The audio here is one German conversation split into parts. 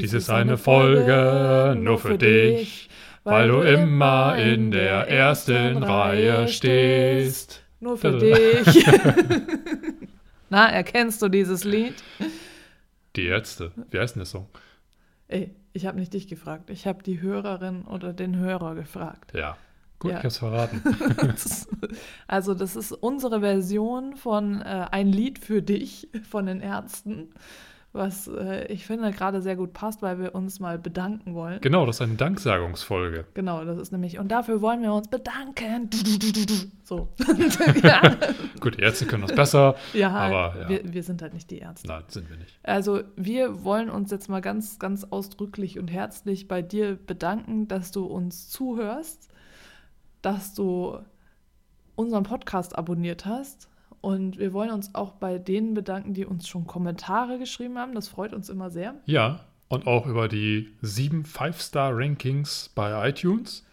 Dies ist eine Folge nur für dich, weil du immer in der ersten Reihe stehst. Nur für dich. Na, erkennst du dieses Lied? Die Ärzte. Wie heißt denn der Song? Ey, ich habe nicht dich gefragt. Ich habe die Hörerin oder den Hörer gefragt. Ja. Gut, Ja. ich hab's verraten. also, das ist unsere Version von äh, Ein Lied für dich von den Ärzten, was äh, ich finde gerade sehr gut passt, weil wir uns mal bedanken wollen. genau, das ist eine Danksagungsfolge. Genau, das ist nämlich, und dafür wollen wir uns bedanken. So. ja, Gut, Ärzte können das besser. ja, Aber, ja. Wir, wir sind halt nicht die Ärzte. Nein, sind wir nicht. Also wir wollen uns jetzt mal ganz, ganz ausdrücklich und herzlich bei dir bedanken, dass du uns zuhörst, dass du unseren Podcast abonniert hast. Und wir wollen uns auch bei denen bedanken, die uns schon Kommentare geschrieben haben. Das freut uns immer sehr. Ja, und auch über die sieben Five-Star-Rankings bei iTunes.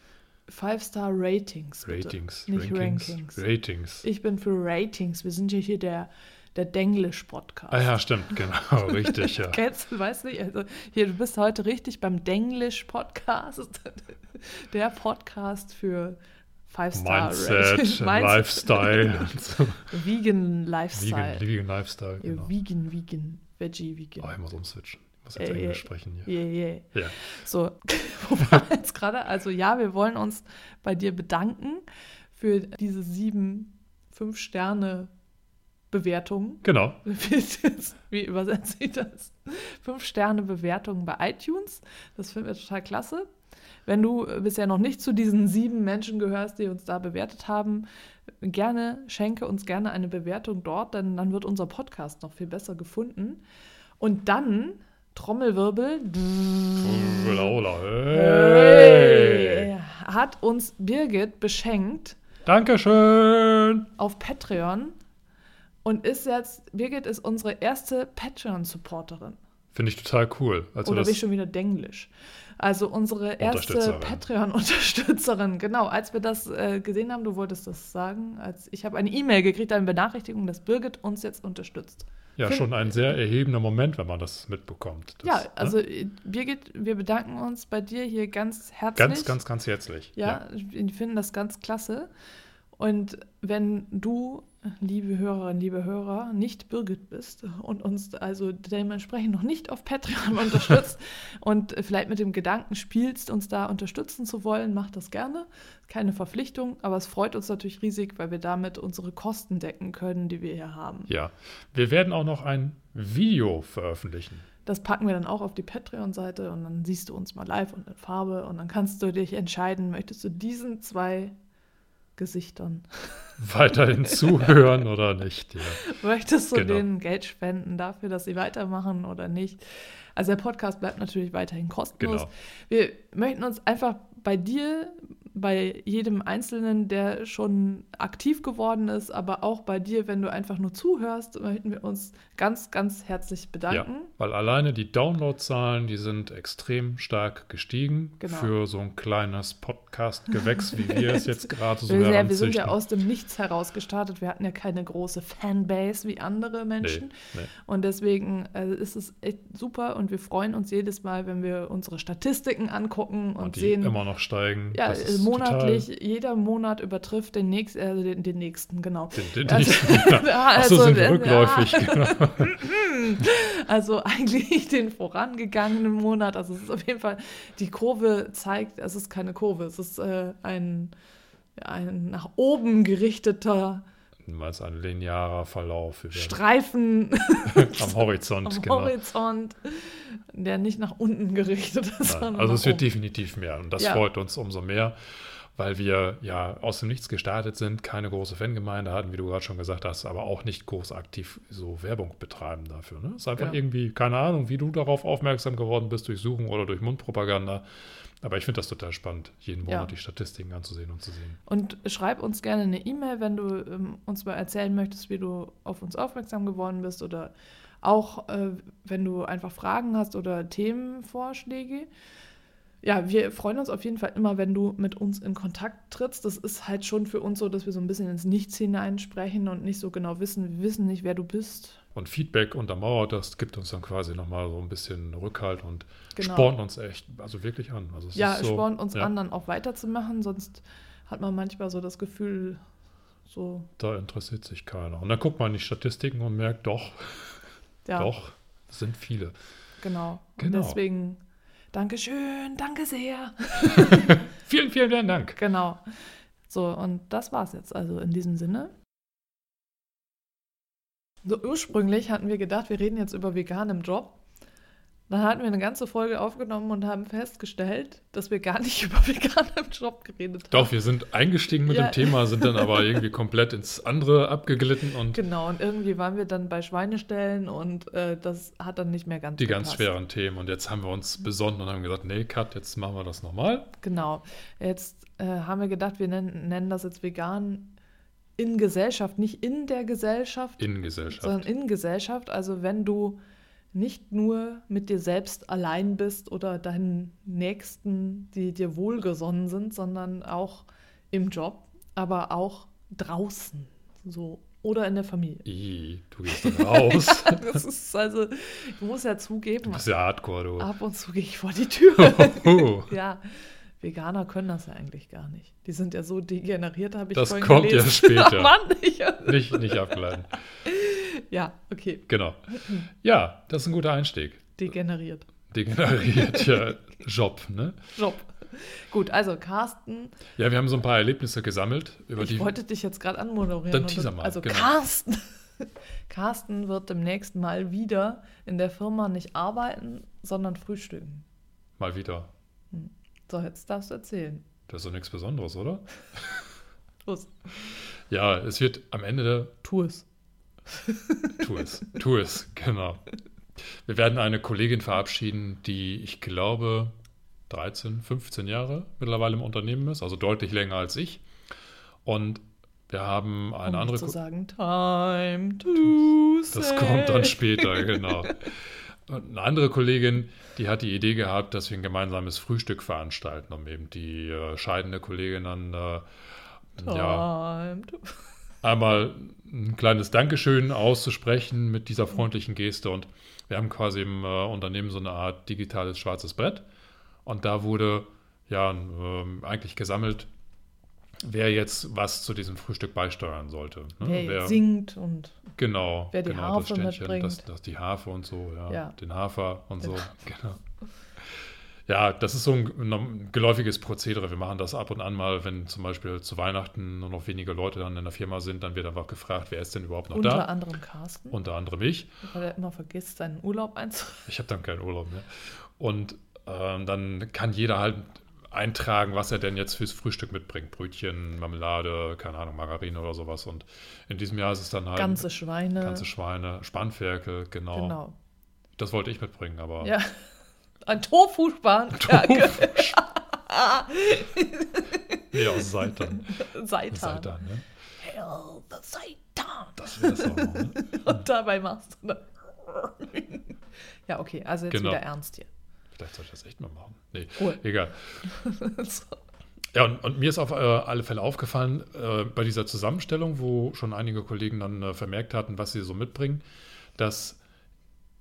Five-Star-Ratings. Ratings. Nicht Rankings. Rankings. Ratings. Ich bin für Ratings. Wir sind ja hier der, der Denglisch-Podcast. Ah ja, stimmt, genau, richtig, ja. Kennst du, weißt nicht, also hier, du bist heute richtig beim Denglisch-Podcast. Der Podcast für Five-Star Mindset, Lifestyle und so. Vegan Lifestyle. Vegan, Vegan Lifestyle, genau. Vegan, Vegan, Veggie, Oh, Vegan. ich muss umswitchen. Ich muss jetzt Äh, Englisch äh, sprechen hier. Yeah, yeah. Ja. So, wo war jetzt gerade? Also ja, wir wollen uns bei dir bedanken für diese sieben Fünf-Sterne-Bewertungen. Genau. Wie übersetze ich das? Fünf Sterne Bewertungen bei iTunes. Das finden wir total klasse. Wenn du bisher noch nicht zu diesen sieben Menschen gehörst, die uns da bewertet haben, gerne schenke uns gerne eine Bewertung dort, denn dann wird unser Podcast noch viel besser gefunden. Und dann Trommelwirbel. Hey, hat uns Birgit beschenkt Dankeschön. auf Patreon und ist jetzt, Birgit ist unsere erste Patreon-Supporterin. Finde ich total cool. Also Oder bin ich schon wieder Denglisch? Also unsere erste Unterstützerin. Patreon-Unterstützerin, genau. Als wir das äh, gesehen haben, du wolltest das sagen, als ich habe eine E-Mail gekriegt, eine Benachrichtigung, dass Birgit uns jetzt unterstützt. ja find- schon ein sehr erhebender Moment, wenn man das mitbekommt. Das, ja, ne? also äh, Birgit, wir bedanken uns bei dir hier ganz herzlich. Ganz, ganz, ganz herzlich. Ja, wir finden das ganz klasse. Und wenn du, liebe Hörerinnen, liebe Hörer, nicht Birgit bist und uns also dementsprechend noch nicht auf Patreon unterstützt und vielleicht mit dem Gedanken spielst, uns da unterstützen zu wollen, mach das gerne. Keine Verpflichtung, aber es freut uns natürlich riesig, weil wir damit unsere Kosten decken können, die wir hier haben. Ja. Wir werden auch noch ein Video veröffentlichen. Das packen wir dann auch auf die Patreon-Seite und dann siehst du uns mal live und in Farbe und dann kannst du dich entscheiden, möchtest du diesen zwei Gesichtern Weiterhin zuhören oder nicht. Ja. Möchtest du Genau. denen Geld spenden dafür, dass sie weitermachen oder nicht? Also der Podcast bleibt natürlich weiterhin kostenlos. Genau. Wir möchten uns einfach bei dir, bei jedem Einzelnen, der schon aktiv geworden ist, aber auch bei dir, wenn du einfach nur zuhörst, möchten wir uns ganz, ganz herzlich Ja, bedanken. weil alleine die Downloadzahlen, die sind extrem stark gestiegen Genau. für so ein kleines Podcast-Gewächs, wie wir es jetzt gerade so ja, wir sind ja heranzüchten. aus dem Nichts heraus gestartet. Wir hatten ja keine große Fanbase wie andere Menschen. Nee, nee. Und deswegen äh, ist es echt super und wir freuen uns jedes Mal, wenn wir unsere Statistiken angucken und, Und die sehen, immer noch steigen. ja, ist monatlich, jeder Monat übertrifft den, nächst, äh, den, den nächsten, genau. Total, den, den, Also- ja. Ja, Achso, also, sind wir rückläufig. Genau. Also eigentlich den vorangegangenen Monat. Also es ist auf jeden Fall, die Kurve zeigt, es ist keine Kurve, es ist äh, ein, ein nach oben gerichteter Mal ein linearer Verlauf. Streifen am Horizont, am genau. Horizont, der nicht nach unten gerichtet ist. Nein, also es wird oben. definitiv mehr und das Ja. freut uns umso mehr. weil wir ja aus dem Nichts gestartet sind, keine große Fangemeinde hatten, wie du gerade schon gesagt hast, aber auch nicht groß aktiv so Werbung betreiben dafür. Ne? Es ist einfach Ja. irgendwie, keine Ahnung, wie du darauf aufmerksam geworden bist, durch Suchen oder durch Mundpropaganda. Aber ich finde das total spannend, jeden Ja. Monat die Statistiken anzusehen und zu sehen. Und schreib uns gerne eine E-Mail, wenn du ähm, uns mal erzählen möchtest, wie du auf uns aufmerksam geworden bist oder auch, äh, wenn du einfach Fragen hast oder Themenvorschläge. Ja, wir freuen uns auf jeden Fall immer, wenn du mit uns in Kontakt trittst. Das ist halt schon für uns so, dass wir so ein bisschen ins Nichts hineinsprechen und nicht so genau wissen, wir wissen nicht, wer du bist. Und Feedback untermauert, das gibt uns dann quasi nochmal so ein bisschen Rückhalt und Genau. spornt uns echt, also wirklich an. Also es Ja, ist so, spornt uns ja, an, dann auch weiterzumachen, sonst hat man manchmal so das Gefühl, so, Da interessiert sich keiner. Und dann guckt man in die Statistiken und merkt, doch, ja, doch, es sind viele. genau. Genau. Und deswegen, Dankeschön, danke sehr. Vielen, vielen, vielen Dank. Genau. So, und das war's jetzt. Also in diesem Sinne. So, ursprünglich hatten wir gedacht, wir reden jetzt über vegan im Job. Dann hatten wir eine ganze Folge aufgenommen und haben festgestellt, dass wir gar nicht über vegan im Job geredet haben. Doch, wir sind eingestiegen mit Ja. dem Thema, sind dann aber irgendwie komplett ins andere abgeglitten und Genau, und irgendwie waren wir dann bei Schweinestellen und äh, das hat dann nicht mehr ganz die ganz gepasst. schweren Themen. Und jetzt haben wir uns besonnen und haben gesagt, nee, Cut, jetzt machen wir das nochmal. Genau. Jetzt äh, haben wir gedacht, wir nennen, nennen das jetzt vegan in Gesellschaft, nicht in der Gesellschaft, Innengesellschaft. sondern in Gesellschaft. Also wenn du nicht nur mit dir selbst allein bist oder deinen Nächsten, die dir wohlgesonnen sind, sondern auch im Job, aber auch draußen, so oder in der Familie. I, du gehst dann raus. Das ist also, ich muss ja zugeben, Du bist ja hardcore, du. ab und zu gehe ich vor die Tür. Oh, Ja, Veganer können das ja eigentlich gar nicht. Die sind ja so degeneriert, habe ich Das vorhin kommt ja gelesen. später. Mann, ich, nicht, nicht abgeleiten. Ja, okay, Genau. Ja, das ist ein guter Einstieg. degeneriert. Degeneriert ja Job, ne? Job. Gut, also Carsten, Ja, wir haben so ein paar Erlebnisse gesammelt, über ich die. wollte dich jetzt gerade anmoderieren. Dann teaser mal, Also genau. Carsten, Carsten wird demnächst mal wieder in der Firma nicht arbeiten, sondern frühstücken. Mal wieder. So, jetzt darfst du erzählen. Das ist doch nichts Besonderes, oder? Los, Ja, es wird am Ende tu es. Tu es. Tu es, genau. Wir werden eine Kollegin verabschieden, die, ich glaube, 13, 15 Jahre mittlerweile im Unternehmen ist, also deutlich länger als ich. Und wir haben eine um andere zu sagen, time to Das say. kommt dann später, genau. Und eine andere Kollegin, die hat die Idee gehabt, dass wir ein gemeinsames Frühstück veranstalten, um eben die äh, scheidende Kollegin dann äh, ja, Time to einmal ein kleines Dankeschön auszusprechen mit dieser freundlichen Geste. Und wir haben quasi im äh, Unternehmen so eine Art digitales schwarzes Brett. Und da wurde ja ähm, eigentlich gesammelt, wer jetzt was zu diesem Frühstück beisteuern sollte. ne? Wer jetzt singt und Genau, Wer die genau Harfe das Ständchen, mitbringt. das, das die Harfe und so, ja, Ja. den Hafer und so, genau. Ja, das ist so ein geläufiges Prozedere. Wir machen das ab und an mal, wenn zum Beispiel zu Weihnachten nur noch wenige Leute dann in der Firma sind, dann wird einfach gefragt, wer ist denn überhaupt noch unter da? anderem Carsten, Unter anderem ich. weil er immer vergisst, seinen Urlaub einzutragen. Ich habe dann keinen Urlaub mehr. Und ähm, dann kann jeder halt eintragen, was er denn jetzt fürs Frühstück mitbringt. Brötchen, Marmelade, keine Ahnung, Margarine oder sowas. Und in diesem Jahr ist es dann halt Ganze Schweine. ganze Schweine, Spanferkel, genau. Genau. Das wollte ich mitbringen, aber Ja. Ein Tofu-Span. Ja, nee, aus Seitan. Seitan. Seitan, ne? Hell, the Seitan. Das wäre das auch noch, ne? Und dabei machst du. ja, okay, also jetzt Genau. wieder ernst hier. Vielleicht soll ich das echt mal machen. Nee, Cool. egal. So. Ja, und, und mir ist auf äh, alle Fälle aufgefallen, äh, bei dieser Zusammenstellung, wo schon einige Kollegen dann äh, vermerkt hatten, was sie so mitbringen, dass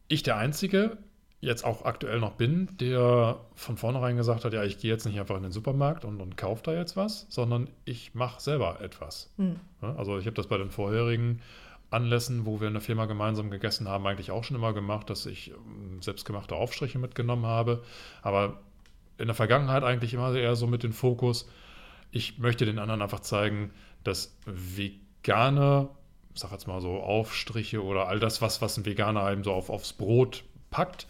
ich der Einzige jetzt auch aktuell noch bin, der von vornherein gesagt hat, ja, ich gehe jetzt nicht einfach in den Supermarkt und, und kaufe da jetzt was, sondern ich mache selber etwas. Hm. Ja, also ich habe das bei den vorherigen Anlässen, wo wir in der Firma gemeinsam gegessen haben, eigentlich auch schon immer gemacht, dass ich ähm, selbstgemachte Aufstriche mitgenommen habe. Aber in der Vergangenheit eigentlich immer eher so mit dem Fokus, ich möchte den anderen einfach zeigen, dass vegane, ich sag jetzt mal so Aufstriche oder all das, was, was ein Veganer eben so auf, aufs Brot packt,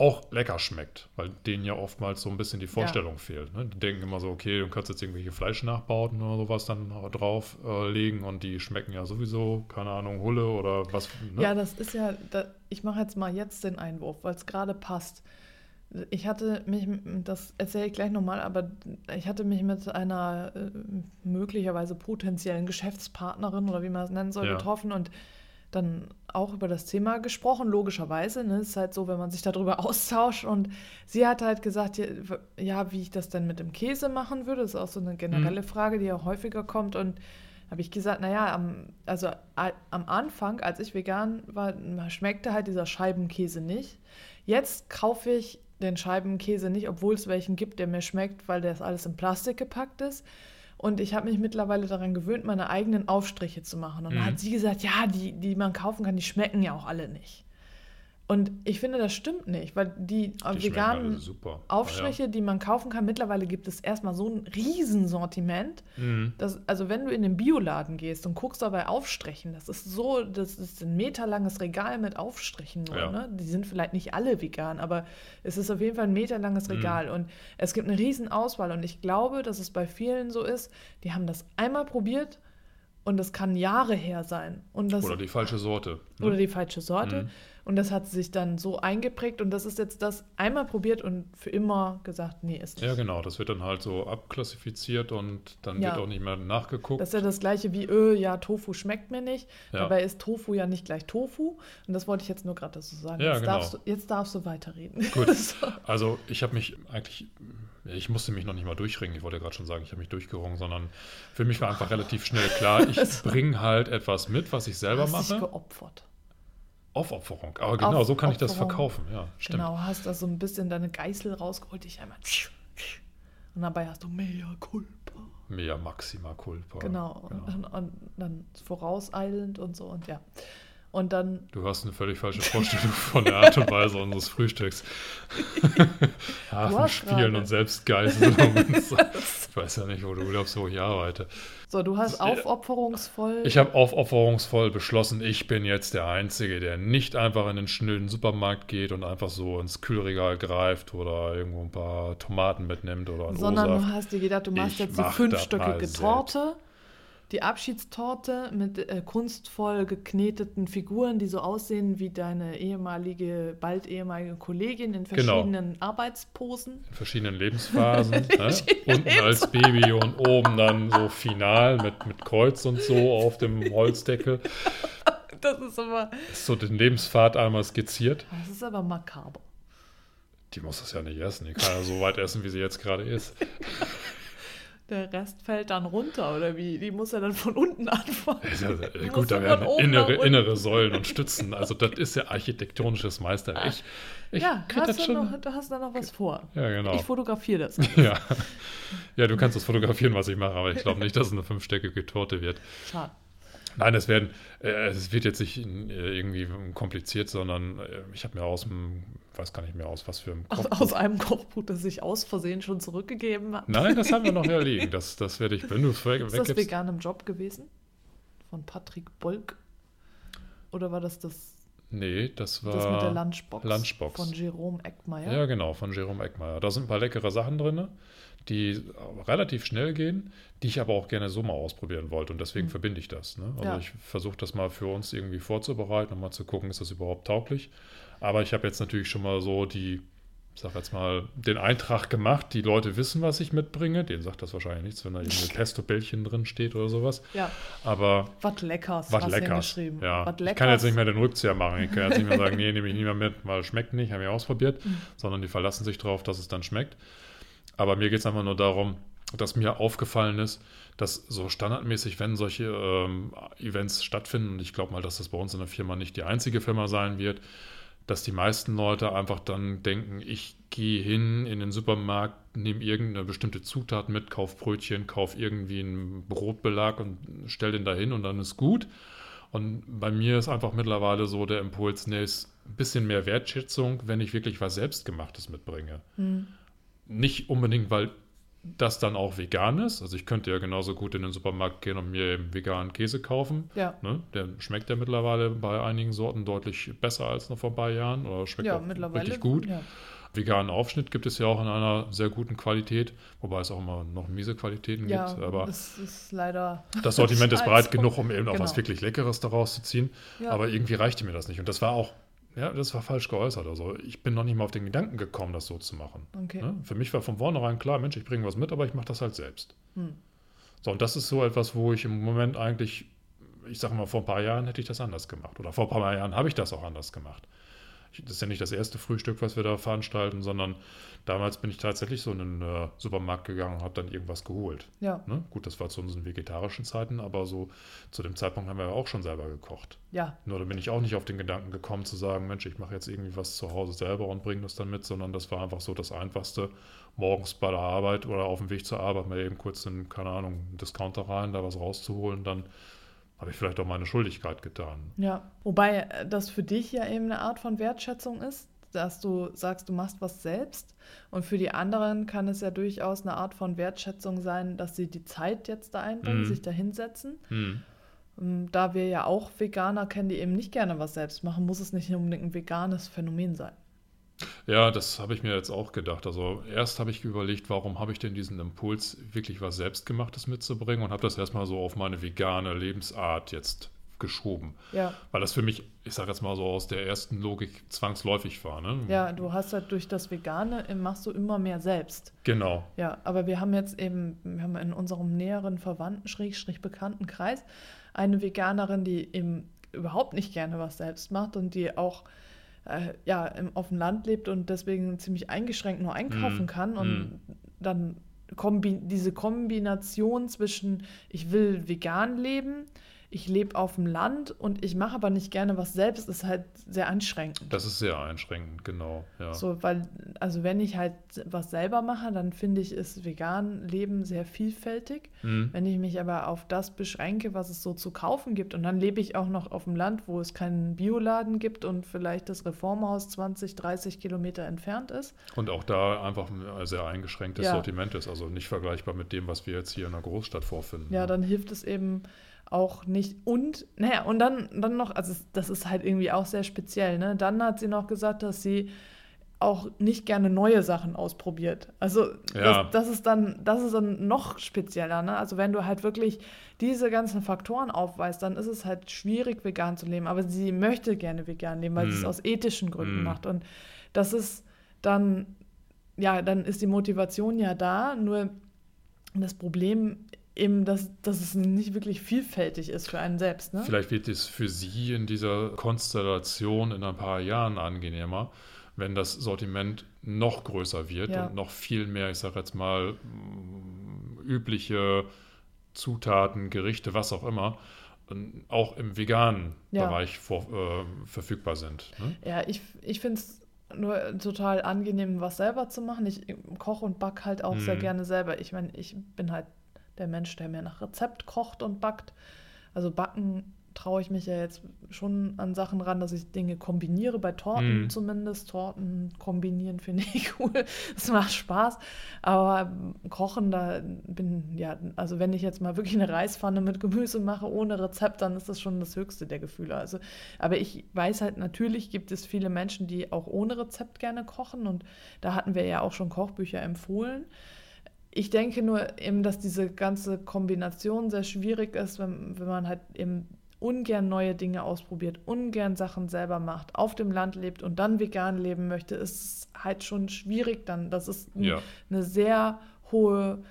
auch lecker schmeckt, weil denen ja oftmals so ein bisschen die Vorstellung ja. fehlt. Ne? Die denken immer so, okay, du kannst jetzt irgendwelche Fleischnachbauten oder sowas dann drauf äh, legen und die schmecken ja sowieso, keine Ahnung, Hulle oder was. Ne? Ja, das ist ja, da, ich mache jetzt mal jetzt den Einwurf, weil es gerade passt. Ich hatte mich, das erzähle ich gleich nochmal, aber ich hatte mich mit einer äh, möglicherweise potenziellen Geschäftspartnerin oder wie man es nennen soll, ja. getroffen und dann auch über das Thema gesprochen, logischerweise. Ne? ist halt so, wenn man sich darüber austauscht. Und sie hat halt gesagt, ja, wie ich das denn mit dem Käse machen würde. Das ist auch so eine generelle mhm. Frage, die auch häufiger kommt. Und habe ich gesagt, naja, am, also am Anfang, als ich vegan war, schmeckte halt dieser Scheibenkäse nicht. Jetzt kaufe ich den Scheibenkäse nicht, obwohl es welchen gibt, der mir schmeckt, weil das alles in Plastik gepackt ist. Und ich habe mich mittlerweile daran gewöhnt, meine eigenen Aufstriche zu machen. Und mhm. dann hat sie gesagt, ja, die, die man kaufen kann, die schmecken ja auch alle nicht. Und ich finde, das stimmt nicht, weil die, die veganen Aufstriche, ja. die man kaufen kann, mittlerweile gibt es erstmal so ein Riesensortiment. Mhm. Dass, also wenn du in den Bioladen gehst und guckst dabei Aufstrichen, das ist so, das ist ein meterlanges Regal mit Aufstrichen nur. Ja. Ne? Die sind vielleicht nicht alle vegan, aber es ist auf jeden Fall ein meterlanges mhm. Regal. Mhm. Und es gibt eine Riesenauswahl. Und ich glaube, dass es bei vielen so ist, die haben das einmal probiert und das kann Jahre her sein. Und das, oder die falsche Sorte. Ne? Oder die falsche Sorte. Mhm. Und das hat sich dann so eingeprägt und das ist jetzt das einmal probiert und für immer gesagt, nee, ist nicht. Ja, genau, das wird dann halt so abklassifiziert und dann ja. wird auch nicht mehr nachgeguckt. Das ist ja das gleiche wie, öh, ja, Tofu schmeckt mir nicht. Ja. Dabei ist Tofu ja nicht gleich Tofu. Und das wollte ich jetzt nur gerade dazu sagen. Ja, jetzt, genau. darfst du, jetzt darfst du weiterreden. Gut. so. Also ich habe mich eigentlich ich musste mich noch nicht mal durchringen, ich wollte ja gerade schon sagen, ich habe mich durchgerungen, sondern für mich war einfach relativ schnell klar, ich bringe halt etwas mit, was ich selber hast mache. Dich geopfert. Aufopferung. Aber genau, so kann ich das verkaufen. Ja, stimmt. Genau, hast da so ein bisschen deine Geißel rausgeholt, dich einmal. Und dabei hast du mea culpa. Mea maxima culpa. Genau. genau. Und, und, und, dann vorauseilend und so und ja. Und dann. Du hast eine völlig falsche Vorstellung von der Art und Weise unseres Frühstücks. Hafenspielen und Selbstgeißelung. ich weiß ja nicht, wo du glaubst, wo ich arbeite. So, du hast aufopferungsvoll. Ich habe aufopferungsvoll beschlossen, ich bin jetzt der Einzige, der nicht einfach in den schnöden Supermarkt geht und einfach so ins Kühlregal greift oder irgendwo ein paar Tomaten mitnimmt oder ein Sondern du hast dir gedacht, du machst ich jetzt die fünfstöckige Torte. Die Abschiedstorte mit äh, kunstvoll gekneteten Figuren, die so aussehen wie deine ehemalige, bald ehemalige Kollegin in genau. verschiedenen genau. Arbeitsposen. In verschiedenen Lebensphasen. ne? Unten Lebens als Baby und oben dann so final mit, mit Kreuz und so auf dem Holzdeckel. Das ist aber. Ist so den Lebenspfad einmal skizziert. Das ist aber makaber. Die muss das ja nicht essen. Die kann ja so weit essen, wie sie jetzt gerade ist. der Rest fällt dann runter oder wie? Die muss ja dann von unten anfangen. Ja, gut, da werden innere, innere Säulen und Stützen. Also das ist ja architektonisches Meisterwerk. Ich, ich ja, hast du, noch, du hast da noch was vor. Ja, genau. Ich fotografiere das. ja. ja, du kannst das fotografieren, was ich mache, aber ich glaube nicht, dass es eine fünfstöckige Torte wird. Schade. Nein, es werden, äh, es wird jetzt nicht äh, irgendwie kompliziert, sondern äh, ich habe mir aus dem, weiß gar nicht mehr aus, was für ein Kochbuch. Aus, aus einem Kochbuch, das ich aus Versehen schon zurückgegeben habe. Nein, das haben wir noch hier liegen. Das, das werde ich, wenn du es weg, Ist das vegan im Job gewesen? Von Patrick Bolk? Oder war das das? Nee, das war. Das mit der Lunchbox. Lunchbox. Von Jerome Eckmeier. Ja, genau, von Jerome Eckmeier. Da sind ein paar leckere Sachen drin die relativ schnell gehen, die ich aber auch gerne so mal ausprobieren wollte. Und deswegen mhm. verbinde ich das. Ne? Also ja. ich versuche das mal für uns irgendwie vorzubereiten und mal zu gucken, ist das überhaupt tauglich. Aber ich habe jetzt natürlich schon mal so die, ich sag jetzt mal, den Eintrag gemacht. Die Leute wissen, was ich mitbringe. Denen sagt das wahrscheinlich nichts, wenn da irgendwie Pesto-Bällchen drin steht oder sowas. Ja. Aber. Was Leckers. Was Leckers. Ja. Wat leckers. Ich kann jetzt nicht mehr den Rückzieher machen. Ich kann jetzt nicht mehr sagen, nee, nehme ich nicht mehr mit, weil es schmeckt nicht, habe ich ausprobiert. Mhm. Sondern die verlassen sich darauf, dass es dann schmeckt. Aber mir geht es einfach nur darum, dass mir aufgefallen ist, dass so standardmäßig, wenn solche ähm, Events stattfinden, und ich glaube mal, dass das bei uns in der Firma nicht die einzige Firma sein wird, dass die meisten Leute einfach dann denken, ich gehe hin in den Supermarkt, nehme irgendeine bestimmte Zutat mit, kauf Brötchen, kauf irgendwie einen Brotbelag und stell den da hin und dann ist gut. Und bei mir ist einfach mittlerweile so der Impuls, nee, ist ein bisschen mehr Wertschätzung, wenn ich wirklich was Selbstgemachtes mitbringe. Mhm. Nicht unbedingt, weil das dann auch vegan ist. Also ich könnte ja genauso gut in den Supermarkt gehen und mir eben veganen Käse kaufen. Ja. Ne? Der schmeckt ja mittlerweile bei einigen Sorten deutlich besser als noch vor ein paar Jahren oder schmeckt ja, auch mittlerweile. wirklich gut. Ja. Veganen Aufschnitt gibt es ja auch in einer sehr guten Qualität, wobei es auch immer noch miese Qualitäten Ja, gibt. Aber das ist leider. das Sortiment ist breit genug, um eben auch genau. was wirklich Leckeres daraus zu ziehen. Ja. Aber irgendwie reichte mir das nicht. Und das war auch, ja, das war falsch geäußert. Also ich bin noch nicht mal auf den Gedanken gekommen, das so zu machen. Okay. Ne? Für mich war von vornherein klar, Mensch, ich bringe was mit, aber ich mache das halt selbst. Hm. So, und das ist so etwas, wo ich im Moment eigentlich, ich sage mal, vor ein paar Jahren hätte ich das anders gemacht. Oder vor ein paar Jahren habe ich das auch anders gemacht. Das ist ja nicht das erste Frühstück, was wir da veranstalten, sondern damals bin ich tatsächlich so in den äh, Supermarkt gegangen und habe dann irgendwas geholt. Ja, Ne? Gut, das war zu unseren vegetarischen Zeiten, aber so zu dem Zeitpunkt haben wir ja auch schon selber gekocht. ja, Nur da bin ich auch nicht auf den Gedanken gekommen zu sagen, Mensch, ich mache jetzt irgendwie was zu Hause selber und bringe das dann mit, sondern das war einfach so das Einfachste, morgens bei der Arbeit oder auf dem Weg zur Arbeit mal eben kurz in, keine Ahnung, einen Discounter rein, da was rauszuholen, dann habe ich vielleicht auch meine Schuldigkeit getan. ja. Wobei äh, das für dich ja eben eine Art von Wertschätzung ist, dass du sagst, du machst was selbst. Und für die anderen kann es ja durchaus eine Art von Wertschätzung sein, dass sie die Zeit jetzt da einbringen, Mhm. sich da hinsetzen. Hm. Ähm, Da wir ja auch Veganer kennen, die eben nicht gerne was selbst machen, muss es nicht unbedingt ein veganes Phänomen sein. Ja, das habe ich mir jetzt auch gedacht. Also erst habe ich überlegt, warum habe ich denn diesen Impuls, wirklich was Selbstgemachtes mitzubringen und habe das erstmal so auf meine vegane Lebensart jetzt geschoben. Ja, Weil das für mich, ich sage jetzt mal so aus der ersten Logik zwangsläufig war. Ne? ja, du hast halt durch das Vegane äh, machst du immer mehr selbst. Genau. Ja, aber wir haben jetzt eben, wir haben in unserem näheren Verwandten, Schrägstrich bekannten Kreis, eine Veganerin, die eben überhaupt nicht gerne was selbst macht und die auch äh, ja, im, auf dem Land lebt und deswegen ziemlich eingeschränkt nur einkaufen Mm, kann und mm. dann kombi diese Kombination zwischen ich will vegan leben, ich lebe auf dem Land und ich mache aber nicht gerne was selbst, ist halt sehr einschränkend. Das ist sehr einschränkend, genau. Ja. So, weil, also wenn ich halt was selber mache, dann finde ich, ist vegan Leben sehr vielfältig. Hm. Wenn ich mich aber auf das beschränke, was es so zu kaufen gibt, und dann lebe ich auch noch auf dem Land, wo es keinen Bioladen gibt und vielleicht das Reformhaus 20, 30 Kilometer entfernt ist. Und auch da einfach ein sehr eingeschränktes Ja. Sortiment ist, also nicht vergleichbar mit dem, was wir jetzt hier in der Großstadt vorfinden. Ja, ne? dann hilft es eben auch nicht. Und, naja, und dann, dann noch, also das ist halt irgendwie auch sehr speziell, ne? Dann hat sie noch gesagt, dass sie auch nicht gerne neue Sachen ausprobiert. Also Ja. das, das ist dann, das ist dann noch spezieller, ne? Also wenn du halt wirklich diese ganzen Faktoren aufweist, dann ist es halt schwierig, vegan zu leben. Aber sie möchte gerne vegan leben, weil sie es Hm. aus ethischen Gründen Hm. macht. Und das ist dann, ja, dann ist die Motivation ja da, nur das Problem eben, dass, dass es nicht wirklich vielfältig ist für einen selbst, ne? Vielleicht wird es für Sie in dieser Konstellation in ein paar Jahren angenehmer, wenn das Sortiment noch größer wird Ja. und noch viel mehr, ich sage jetzt mal, übliche Zutaten, Gerichte, was auch immer, ähm, auch im veganen Ja. Bereich vor, äh, verfügbar sind. Ne? Ja, ich, ich finde es nur total angenehm, was selber zu machen. Ich koche und back halt auch sehr Mhm. gerne selber. Ich meine, ich bin halt der Mensch, der mehr nach Rezept kocht und backt. Also backen traue ich mich ja jetzt schon an Sachen ran, dass ich Dinge kombiniere, bei Torten Mhm. zumindest. Torten kombinieren finde ich cool. Es macht Spaß. Aber kochen, da bin, ja, also wenn ich jetzt mal wirklich eine Reispfanne mit Gemüse mache, ohne Rezept, dann ist das schon das höchste der Gefühle. Also, aber ich weiß halt, natürlich gibt es viele Menschen, die auch ohne Rezept gerne kochen. Und da hatten wir ja auch schon Kochbücher empfohlen. Ich denke nur eben, dass diese ganze Kombination sehr schwierig ist, wenn, wenn man halt eben ungern neue Dinge ausprobiert, ungern Sachen selber macht, auf dem Land lebt und dann vegan leben möchte, ist es halt schon schwierig dann. Das ist ein, Ja. eine sehr hohe,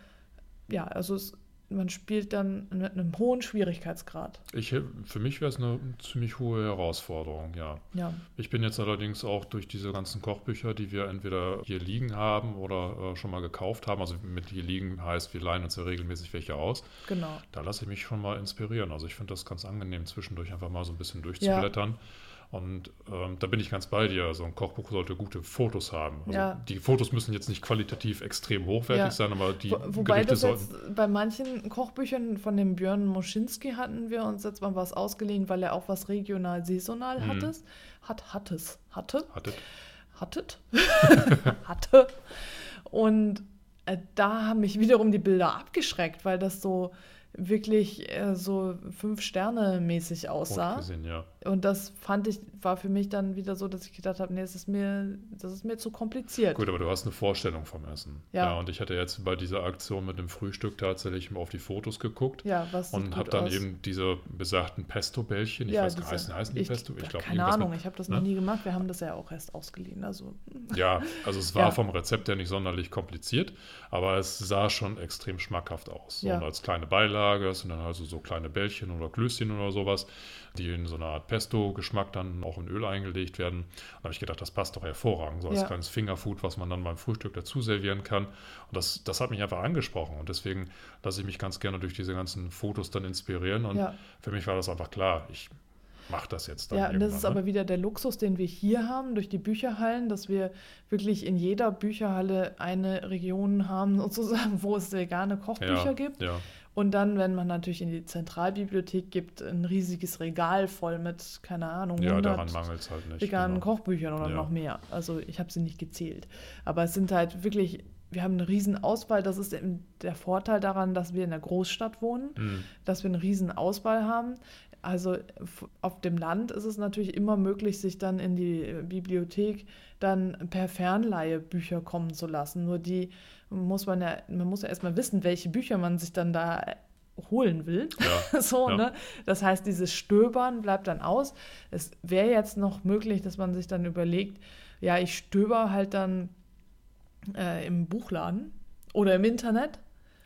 ja, also es, man spielt dann mit einem hohen Schwierigkeitsgrad. Ich, für mich wäre es eine ziemlich hohe Herausforderung, ja. Ja, Ich bin jetzt allerdings auch durch diese ganzen Kochbücher, die wir entweder hier liegen haben oder äh, schon mal gekauft haben, also mit hier liegen heißt, wir leihen uns ja regelmäßig welche aus, genau. da lasse ich mich schon mal inspirieren. Also ich finde das ganz angenehm, zwischendurch einfach mal so ein bisschen durchzublättern. Und ähm, da bin ich ganz bei dir. So ein Kochbuch sollte gute Fotos haben. Also Ja. Die Fotos müssen jetzt nicht qualitativ extrem hochwertig Ja. sein, aber die Wo, wobei Gerichte das sollten. jetzt bei manchen Kochbüchern von dem Björn Moschinski hatten wir uns jetzt mal was ausgeliehen, weil er auch was regional saisonal Mhm. hattes. Hat, hattes, hatte, Hatte. hattet, hatte. Und äh, da haben mich wiederum die Bilder abgeschreckt, weil das so wirklich äh, so fünf Sterne mäßig aussah. Gesehen, ja. Und das fand ich, war für mich dann wieder so, dass ich gedacht habe, nee, das ist mir, das ist mir zu kompliziert. Gut, aber du hast eine Vorstellung vom Essen. Ja. ja und ich hatte jetzt bei dieser Aktion mit dem Frühstück tatsächlich mal auf die Fotos geguckt. Ja, was Und habe dann aus. eben diese besagten Pesto-Bällchen, ich Ja, weiß gar nicht, heißen, heißen die ich, Pesto? Ich glaube, keine Ahnung, mit- ich habe das ne? noch nie gemacht. Wir haben das ja auch erst ausgeliehen. Also Ja, also es war Ja. vom Rezept her nicht sonderlich kompliziert, aber es sah schon extrem schmackhaft aus. So. Und als kleine Beilage, das sind dann also so kleine Bällchen oder Klößchen oder sowas, die in so einer Art Pesto-Geschmack dann auch in Öl eingelegt werden. Da habe ich gedacht, das passt doch hervorragend, so als Ja. kleines Fingerfood, was man dann beim Frühstück dazu servieren kann. Und das, das hat mich einfach angesprochen und deswegen lasse ich mich ganz gerne durch diese ganzen Fotos dann inspirieren und Ja. für mich war das einfach klar, ich mache das jetzt dann Ja, und das ist ne? aber wieder der Luxus, den wir hier haben durch die Bücherhallen, dass wir wirklich in jeder Bücherhalle eine Region haben, sozusagen, wo es vegane Kochbücher ja, gibt. Ja, Und dann, wenn man natürlich in die Zentralbibliothek gibt, ein riesiges Regal voll mit, keine Ahnung, ja 100 daran mangelt halt nicht. veganen genau. Kochbüchern oder Ja. noch mehr. Also ich habe sie nicht gezählt. Aber es sind halt wirklich, wir haben eine riesen Auswahl. Das ist eben der Vorteil daran, dass wir in der Großstadt wohnen, Mhm. dass wir eine riesen Auswahl haben. Also auf dem Land ist es natürlich immer möglich, sich dann in die äh, Bibliothek dann per Fernleihe Bücher kommen zu lassen. Nur die muss man ja, man muss ja erstmal wissen, welche Bücher man sich dann da äh, holen will. Ja. so, Ja. ne? Das heißt, dieses Stöbern bleibt dann aus. Es wäre jetzt noch möglich, dass man sich dann überlegt, ja, ich stöber halt dann äh, im Buchladen oder im Internet.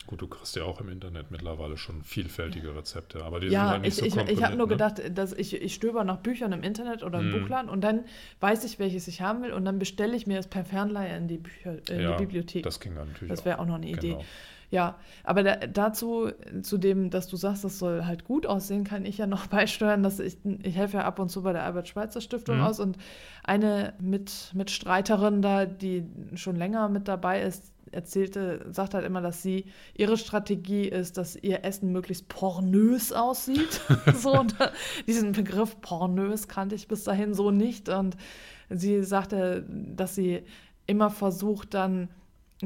Gut, du kriegst ja auch im Internet mittlerweile schon vielfältige Rezepte, aber die sind Ja, halt nicht ich, so ich, ich habe nur komprimiert, gedacht, dass ich, ich stöber nach Büchern im Internet oder im Mhm. Buchladen und dann weiß ich, welches ich haben will und dann bestelle ich mir es per Fernleihe in die, Bücher, ne? in ja, die Bibliothek. Das ging dann natürlich Das wäre auch noch eine Idee. Genau. Ja, aber da, dazu, zu dem, dass du sagst, das soll halt gut aussehen, kann ich ja noch beisteuern, dass ich, ich helfe ja ab und zu bei der Albert-Schweitzer-Stiftung Mhm. aus und eine mit, Mitstreiterin da, die schon länger mit dabei ist, erzählte, sagt halt immer, dass sie, ihre Strategie ist, dass ihr Essen möglichst pornös aussieht. so, und da- diesen Begriff pornös kannte ich bis dahin so nicht und sie sagte, dass sie immer versucht dann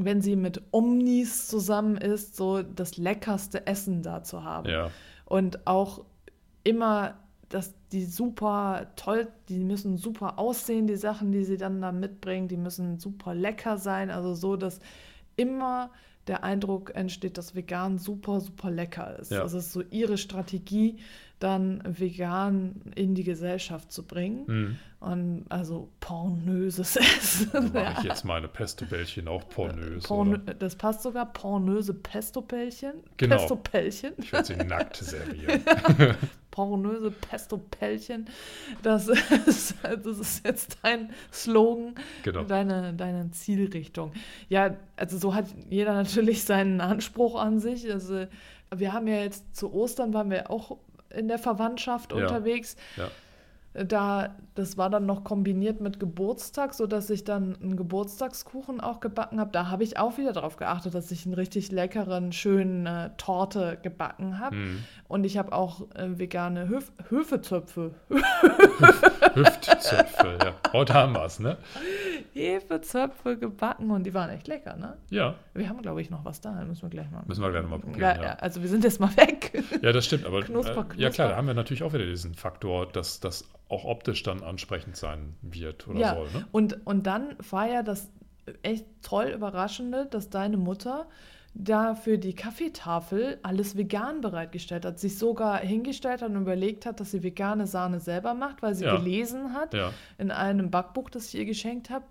wenn sie mit Omnis zusammen ist, so das leckerste Essen da zu haben. Ja, Und auch immer, dass die super toll, die müssen super aussehen, die Sachen, die sie dann da mitbringen, die müssen super lecker sein. Also so, dass immer der Eindruck entsteht, dass vegan super, super lecker ist. Ja. Das ist so ihre Strategie, dann vegan in die Gesellschaft zu bringen. mhm. Und also pornöses Essen. dann mache ich jetzt meine Pesto-Bällchen auch pornös. Pornö oder? das passt sogar, pornöse Pesto-Pellchen. Genau. Pesto-Pellchen. Ich werde sie nackt servieren. Pornöse Pesto-Pellchen. Das ist, das ist jetzt dein Slogan, Genau. deine, deine Zielrichtung. Ja, also so hat jeder natürlich seinen Anspruch an sich. Also wir haben ja jetzt zu Ostern waren wir auch in der Verwandtschaft Ja. unterwegs. Ja. Da, das war dann noch kombiniert mit Geburtstag, sodass ich dann einen Geburtstagskuchen auch gebacken habe. Da habe ich auch wieder darauf geachtet, dass ich einen richtig leckeren, schönen äh, Torte gebacken habe. Mhm. Und ich habe auch äh, vegane Höf Höfezöpfe. Hüftzöpfe, ja. Heute haben wir es, ne? Hefezöpfe gebacken und die waren echt lecker, ne? Ja, Wir haben, glaube ich, noch was da. Müssen wir gleich mal. müssen wir gleich nochmal probieren. ja, Ja, ja, also wir sind jetzt mal weg. ja, das stimmt. Aber Knusper, äh, ja knusper. klar, da haben wir natürlich auch wieder diesen Faktor, dass das auch optisch dann ansprechend sein wird oder ja, soll. Ne? und, und dann war ja das echt toll Überraschende, dass deine Mutter da für die Kaffeetafel alles vegan bereitgestellt hat, sich sogar hingestellt hat und überlegt hat, dass sie vegane Sahne selber macht, weil sie Ja. gelesen hat Ja, in einem Backbuch, das ich ihr geschenkt habe,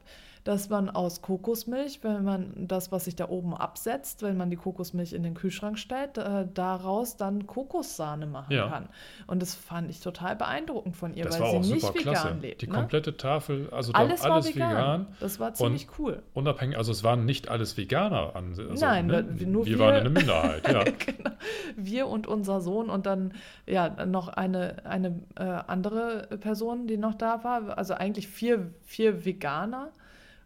dass man aus Kokosmilch, wenn man das, was sich da oben absetzt, wenn man die Kokosmilch in den Kühlschrank stellt, äh, daraus dann Kokossahne machen Ja. kann. Und das fand ich total beeindruckend von ihr, das weil sie nicht vegan klasse. lebt. Die ne? komplette Tafel, also da alles, alles, war vegan. vegan. Das war ziemlich cool. Unabhängig, also es waren nicht alles Veganer. An, also, Nein, ne? wir- nur wir wir- waren eine Minderheit, ja. genau. Wir und unser Sohn und dann ja noch eine, eine äh, andere Person, die noch da war. Also eigentlich vier, vier Veganer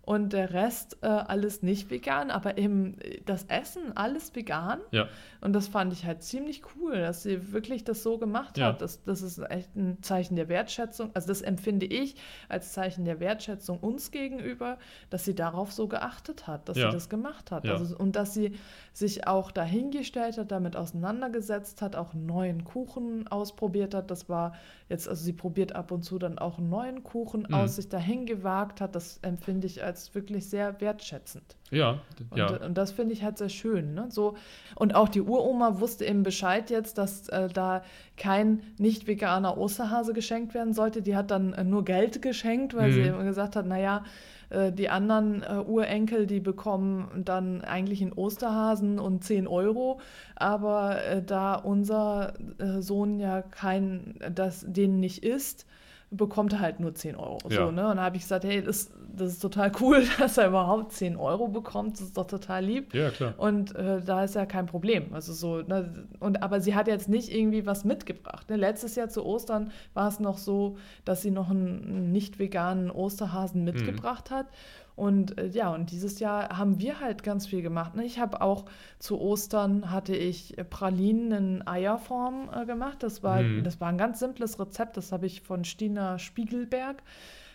und der Rest äh, alles nicht vegan, aber eben äh, das Essen alles vegan. ja. Und das fand ich halt ziemlich cool, dass sie wirklich das so gemacht Ja. hat. Das, das ist echt ein Zeichen der Wertschätzung. Also das empfinde ich als Zeichen der Wertschätzung uns gegenüber, dass sie darauf so geachtet hat, dass Ja. sie das gemacht hat. Ja. Also, und dass sie sich auch dahingestellt hat, damit auseinandergesetzt hat, auch einen neuen Kuchen ausprobiert hat. Das war jetzt, also sie probiert ab und zu dann auch einen neuen Kuchen Mhm. aus, sich dahin gewagt hat. Das empfinde ich als wirklich sehr wertschätzend. Ja, Und, ja. und das finde ich halt sehr schön. Ne? So, und auch die Uroma wusste eben Bescheid jetzt, dass äh, da kein nicht veganer Osterhase geschenkt werden sollte. Die hat dann äh, nur Geld geschenkt, weil sie Mhm. eben gesagt hat, naja, äh, die anderen äh, Urenkel, die bekommen dann eigentlich einen Osterhasen und 10 Euro. Aber äh, da unser äh, Sohn ja kein, das den nicht isst, bekommt er halt nur 10 Euro. Ja. So, ne? Und da habe ich gesagt, hey, das, das ist total cool, dass er überhaupt 10 Euro bekommt. Das ist doch total lieb. Ja, klar. Und äh, da ist ja kein Problem. Also so, ne? und, aber sie hat jetzt nicht irgendwie was mitgebracht. Ne? Letztes Jahr zu Ostern war es noch so, dass sie noch einen, einen nicht veganen Osterhasen mitgebracht hat. Und äh, ja, und dieses Jahr haben wir halt ganz viel gemacht. Ne? Ich habe auch zu Ostern hatte ich Pralinen in Eierform äh, gemacht. Das war, Mhm. das war ein ganz simples Rezept. Das habe ich von Stina Spiegelberg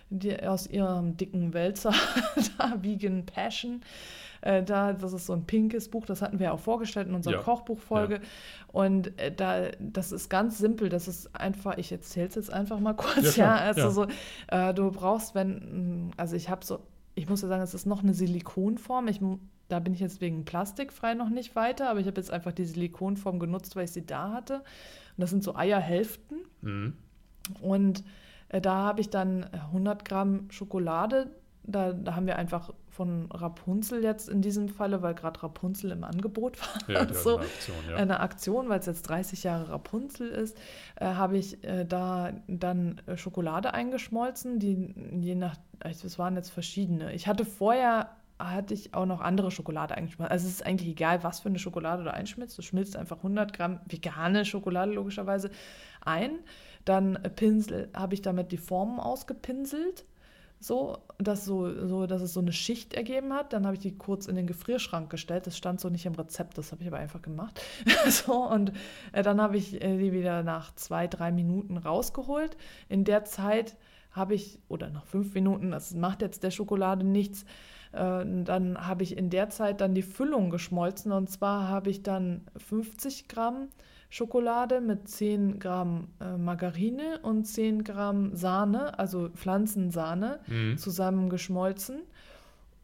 die, aus ihrem dicken Wälzer, da, Vegan Passion. Äh, da, das ist so ein pinkes Buch, das hatten wir auch vorgestellt in unserer Ja, Kochbuchfolge. Und äh, da, das ist ganz simpel, das ist einfach, ich erzähle es jetzt einfach mal kurz, Ja, ja. also ja. so, äh, du brauchst, wenn, also ich habe so, ich muss ja sagen, es ist noch eine Silikonform. Ich, da bin ich jetzt wegen plastikfrei noch nicht weiter, aber ich habe jetzt einfach die Silikonform genutzt, weil ich sie da hatte. Und das sind so Eierhälften. Mhm. Und äh, da habe ich dann 100 Gramm Schokolade. Da, da haben wir einfach von Rapunzel jetzt in diesem Falle, weil gerade Rapunzel im Angebot war, Ja, so so. Aktion, ja. eine Aktion, weil es jetzt 30 Jahre Rapunzel ist, äh, habe ich äh, da dann äh, Schokolade eingeschmolzen, die je nach, also es waren jetzt verschiedene. Ich hatte vorher hatte ich auch noch andere Schokolade eingeschmolzen. Also es ist eigentlich egal, was für eine Schokolade du einschmilzt. Du schmilzt einfach 100 Gramm vegane Schokolade logischerweise ein. Dann äh, Pinsel, habe ich damit die Formen ausgepinselt. So dass, so, so, dass es so eine Schicht ergeben hat. Dann habe ich die kurz in den Gefrierschrank gestellt. Das stand so nicht im Rezept, das habe ich aber einfach gemacht. so, und äh, dann habe ich äh, die wieder nach zwei, drei Minuten rausgeholt. In der Zeit habe ich, oder nach fünf Minuten, das macht jetzt der Schokolade nichts, äh, dann habe ich in der Zeit dann die Füllung geschmolzen. Und zwar habe ich dann 50 Gramm Schokolade mit 10 Gramm äh, Margarine und 10 Gramm Sahne, also Pflanzensahne, Mhm. zusammen geschmolzen.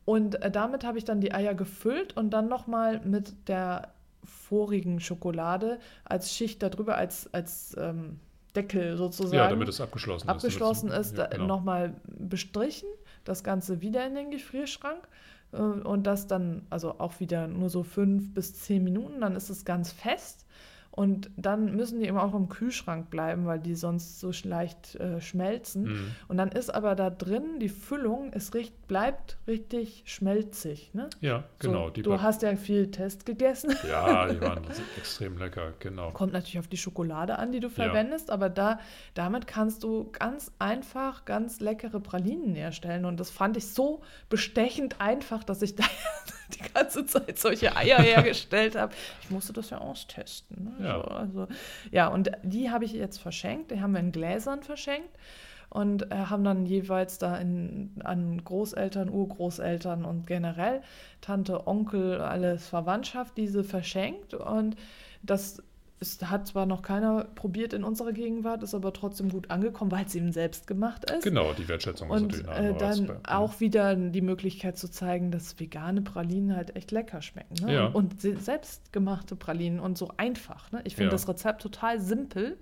Und äh, damit habe ich dann die Eier gefüllt und dann nochmal mit der vorigen Schokolade als Schicht darüber, als, als ähm, Deckel sozusagen Ja, damit es abgeschlossen, abgeschlossen ist. ist, Ja, genau. nochmal bestrichen, das Ganze wieder in den Gefrierschrank äh, und das dann, also auch wieder nur so fünf bis zehn Minuten, dann ist es ganz fest und dann müssen die eben auch im Kühlschrank bleiben, weil die sonst so leicht äh, schmelzen. Mhm. Und dann ist aber da drin, die Füllung ist richt, bleibt richtig schmelzig. Ne? Ja, genau. so, die du hast ja viel Test gegessen. ja, die waren extrem lecker, genau. Kommt natürlich auf die Schokolade an, die du Ja. verwendest, aber da, damit kannst du ganz einfach ganz leckere Pralinen herstellen. Und das fand ich so bestechend einfach, dass ich da die ganze Zeit solche Eier hergestellt habe. Ich musste das ja austesten. Ne? Ja. So, also, ja, und die habe ich jetzt verschenkt. Die haben wir in Gläsern verschenkt. Und äh, haben dann jeweils da in, an Großeltern, Urgroßeltern und generell Tante, Onkel, alles Verwandtschaft diese verschenkt. Und das ist, hat zwar noch keiner probiert in unserer Gegenwart, ist aber trotzdem gut angekommen, weil es eben selbst gemacht ist. Genau, die Wertschätzung ist Und natürlich eine äh, dann bei- auch wieder die Möglichkeit zu zeigen, dass vegane Pralinen halt echt lecker schmecken. Ne? Ja. Und, und se- selbstgemachte Pralinen und so einfach. Ne? Ich finde Ja. das Rezept total simpel.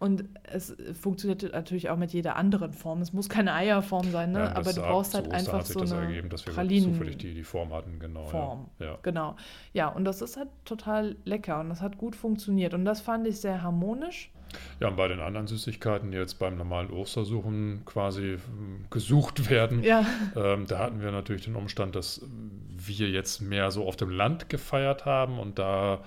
Und es funktioniert natürlich auch mit jeder anderen Form. Es muss keine Eierform sein, ne? Ja, aber du brauchst halt einfach hat sich so das eine ergeben, dass wir Pralinen zufällig die, die Form hatten, genau. Form. Ja. Ja. Genau. Ja, und das ist halt total lecker und das hat gut funktioniert. Und das fand ich sehr harmonisch. ja, und bei den anderen Süßigkeiten, die jetzt beim normalen Ostersuchen quasi ähm, gesucht werden, Ja, ähm, da hatten wir natürlich den Umstand, dass wir jetzt mehr so auf dem Land gefeiert haben und da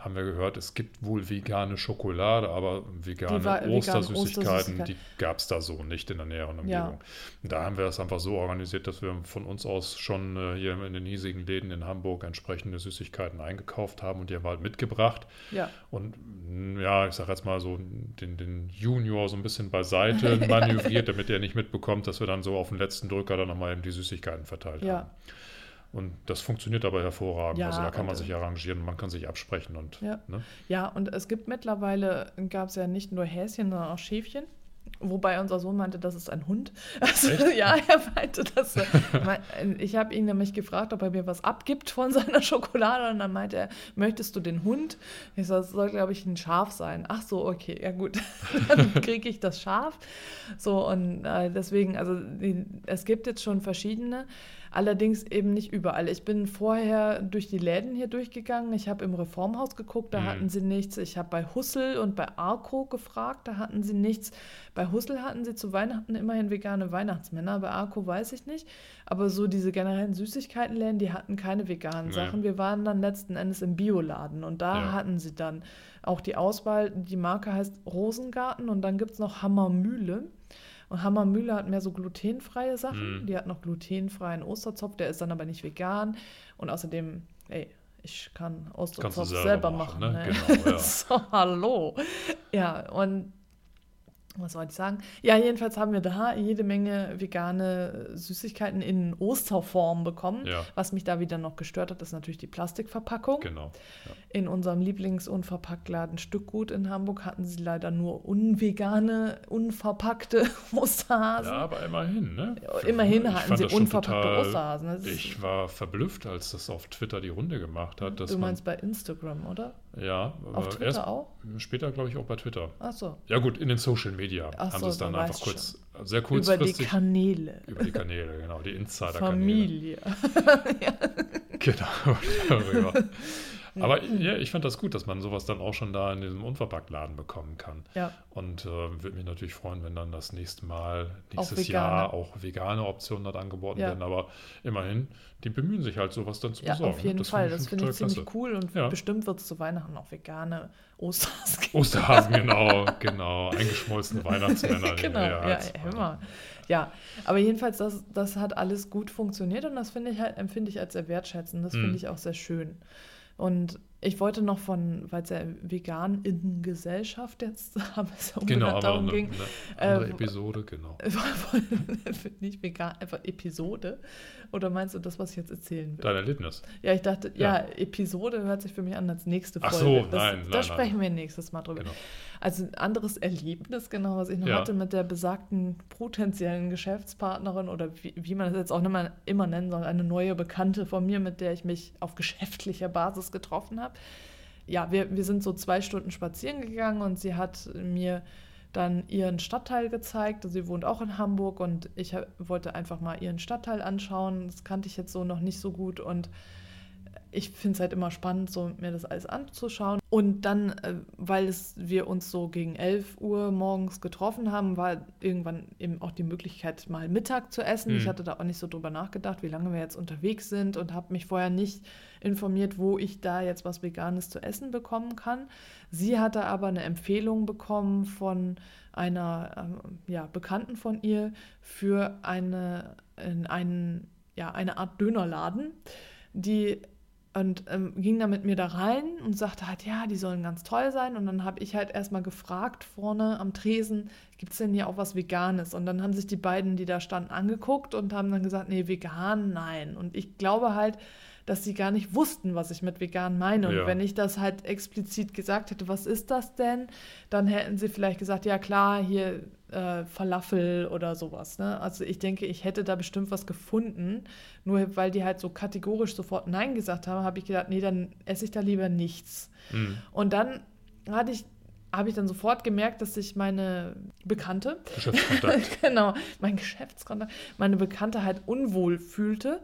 haben wir gehört, es gibt wohl vegane Schokolade, aber vegane war- Ostersüßigkeiten, die gab es da so nicht in der näheren Umgebung. Ja. Da haben wir das einfach so organisiert, dass wir von uns aus schon äh, hier in den hiesigen Läden in Hamburg entsprechende Süßigkeiten eingekauft haben und die haben wir halt mitgebracht. Ja. Und ja, ich sage jetzt mal so, den, den Junior so ein bisschen beiseite manövriert, damit er nicht mitbekommt, dass wir dann so auf den letzten Drücker dann nochmal eben die Süßigkeiten verteilt Ja. haben. Und das funktioniert aber hervorragend. Ja, also da kann man sich arrangieren, man kann sich absprechen und Ja. ne? Ja, und es gibt mittlerweile, gab es ja nicht nur Häschen, sondern auch Schäfchen. Wobei unser Sohn meinte, das ist ein Hund. Also, Echt? ja, er meinte das. äh, Ich habe ihn nämlich gefragt, ob er mir was abgibt von seiner Schokolade. Und dann meinte er, möchtest du den Hund? Ich so, das soll, glaube ich, ein Schaf sein. Ach so, okay, ja gut. Dann kriege ich das Schaf. So, und äh, deswegen, also die, es gibt jetzt schon verschiedene. Allerdings eben nicht überall. Ich bin vorher durch die Läden hier durchgegangen. Ich habe im Reformhaus geguckt, da Mhm. hatten sie nichts. Ich habe bei Hussel und bei Arco gefragt, da hatten sie nichts. Bei Hussel hatten sie zu Weihnachten immerhin vegane Weihnachtsmänner, bei Arco weiß ich nicht. Aber so diese generellen Süßigkeitenläden, die hatten keine veganen Nee. Sachen. Wir waren dann letzten Endes im Bioladen und da Ja. hatten sie dann auch die Auswahl. Die Marke heißt Rosengarten und dann gibt es noch Hammermühle. Und Hammermühle hat mehr so glutenfreie Sachen. Mhm. Die hat noch glutenfreien Osterzopf, der ist dann aber nicht vegan. Und außerdem, ey, ich kann Osterzopf selber selber, machen, machen. ne? ne? Genau, ja. so, hallo. Ja, und was wollte ich sagen? Ja, jedenfalls haben wir da jede Menge vegane Süßigkeiten in Osterform bekommen. Ja. Was mich da wieder noch gestört hat, ist natürlich die Plastikverpackung. Genau. Ja. In unserem Lieblingsunverpacktladen Stückgut in Hamburg hatten sie leider nur unvegane, unverpackte Osterhasen. ja, aber immerhin, ne? Immerhin Ich hatten sie unverpackte total- Osterhasen. Ich war verblüfft, als das auf Twitter die Runde gemacht hat. Du meinst bei Instagram, oder? Ja, Auf aber Twitter erst auch? später, glaube ich, auch bei Twitter. Ach so. Ja gut, in den Social Media Ach haben so, sie es dann einfach kurz, sehr Über die kurzfristig Kanäle. über die Kanäle, genau, die Insider-Kanäle. Familie. Genau, darüber. Aber ja, ich fand das gut, dass man sowas dann auch schon da in diesem Unverpacktladen bekommen kann. Ja. Und äh, würde mich natürlich freuen, wenn dann das nächste Mal, nächstes vegane. Jahr auch vegane Optionen dort angeboten Ja. werden. Aber immerhin, die bemühen sich halt, sowas dann zu Ja, besorgen. auf jeden das Fall. ich Das finde ich ziemlich klasse. cool und Ja. bestimmt wird es zu Weihnachten auch vegane Osterhasen geben. Osterhasen, genau, genau. Eingeschmolzene Weihnachtsmänner. genau, ja, als- immer. Ja, aber jedenfalls, das, das hat alles gut funktioniert und das finde ich halt, empfinde ich als sehr wertschätzend. Das Mhm. finde ich auch sehr schön. Und ich wollte noch von, weil es ja vegan in Gesellschaft jetzt, aber es ja Genau, aber darum eine, ging, eine andere äh, Episode, genau. nicht vegan, einfach Episode. Oder meinst du das, was ich jetzt erzählen will? Dein Erlebnis. Ja, ich dachte, ja. Ja. Episode hört sich für mich an als nächste Ach Folge. so, das, nein, Da nein, sprechen nein. wir nächstes Mal drüber. Genau. Also ein anderes Erlebnis, genau, was ich noch Ja. hatte mit der besagten potenziellen Geschäftspartnerin oder wie, wie man das jetzt auch immer, immer nennen soll, eine neue Bekannte von mir, mit der ich mich auf geschäftlicher Basis getroffen habe. Ja, wir, wir sind so zwei Stunden spazieren gegangen und sie hat mir dann ihren Stadtteil gezeigt. Sie wohnt auch in Hamburg und ich wollte einfach mal ihren Stadtteil anschauen. Das kannte ich jetzt so noch nicht so gut und ich finde es halt immer spannend, so mir das alles anzuschauen. Und dann, äh, weil es, wir uns so gegen 11 Uhr morgens getroffen haben, war irgendwann eben auch die Möglichkeit, mal Mittag zu essen. Mhm. Ich hatte da auch nicht so drüber nachgedacht, wie lange wir jetzt unterwegs sind und habe mich vorher nicht informiert, wo ich da jetzt was Veganes zu essen bekommen kann. Sie hatte aber eine Empfehlung bekommen von einer ähm, ja, Bekannten von ihr für eine, in einen, ja, eine Art Dönerladen, die und ähm, ging dann mit mir da rein und sagte halt, ja, die sollen ganz toll sein. Und dann habe ich halt erstmal gefragt vorne am Tresen, gibt es denn hier auch was Veganes? Und dann haben sich die beiden, die da standen, angeguckt und haben dann gesagt, nee, vegan, nein. Und ich glaube halt, dass sie gar nicht wussten, was ich mit vegan meine. Und Ja. wenn ich das halt explizit gesagt hätte, was ist das denn, dann hätten sie vielleicht gesagt, ja klar, hier äh, Falafel oder sowas. Ne? Also ich denke, ich hätte da bestimmt was gefunden. Nur weil die halt so kategorisch sofort Nein gesagt haben, habe ich gedacht, nee, dann esse ich da lieber nichts. Mhm. Und dann hatte ich, habe ich dann sofort gemerkt, dass sich meine Bekannte, Geschäftskontakt. genau, mein Geschäftskontakt, meine Bekannte halt unwohl fühlte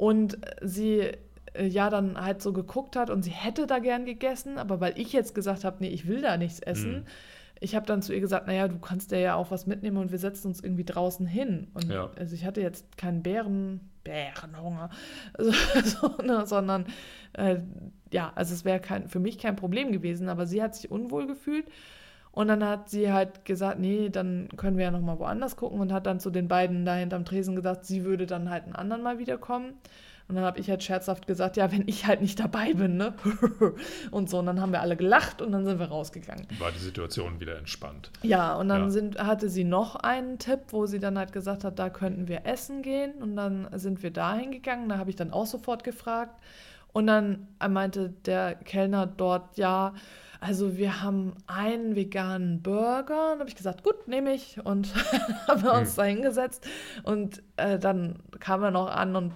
und sie äh, ja dann halt so geguckt hat und sie hätte da gern gegessen, aber weil ich jetzt gesagt habe, nee, ich will da nichts essen, Mhm. ich habe dann zu ihr gesagt, naja, du kannst dir ja auch was mitnehmen und wir setzen uns irgendwie draußen hin. Und Ja. also ich hatte jetzt keinen Bären, Bärenhunger, also, so, ne, sondern äh, ja, also es wäre für mich kein Problem gewesen, aber sie hat sich unwohl gefühlt. Und dann hat sie halt gesagt, nee, dann können wir ja nochmal woanders gucken und hat dann zu den beiden da hinterm Tresen gesagt, sie würde dann halt einen anderen mal wiederkommen. Und dann habe ich halt scherzhaft gesagt, ja, wenn ich halt nicht dabei bin, ne? und so. Und dann haben wir alle gelacht und dann sind wir rausgegangen. War die Situation wieder entspannt. Ja, und dann ja. Sind, hatte sie noch einen Tipp, wo sie dann halt gesagt hat, da könnten wir essen gehen. Und dann sind wir da hingegangen. Da habe ich dann auch sofort gefragt. Und dann meinte der Kellner dort, ja, also wir haben einen veganen Burger. Und habe ich gesagt, gut, nehme ich. Und haben wir uns hm. da hingesetzt. Und äh, dann kam er noch an und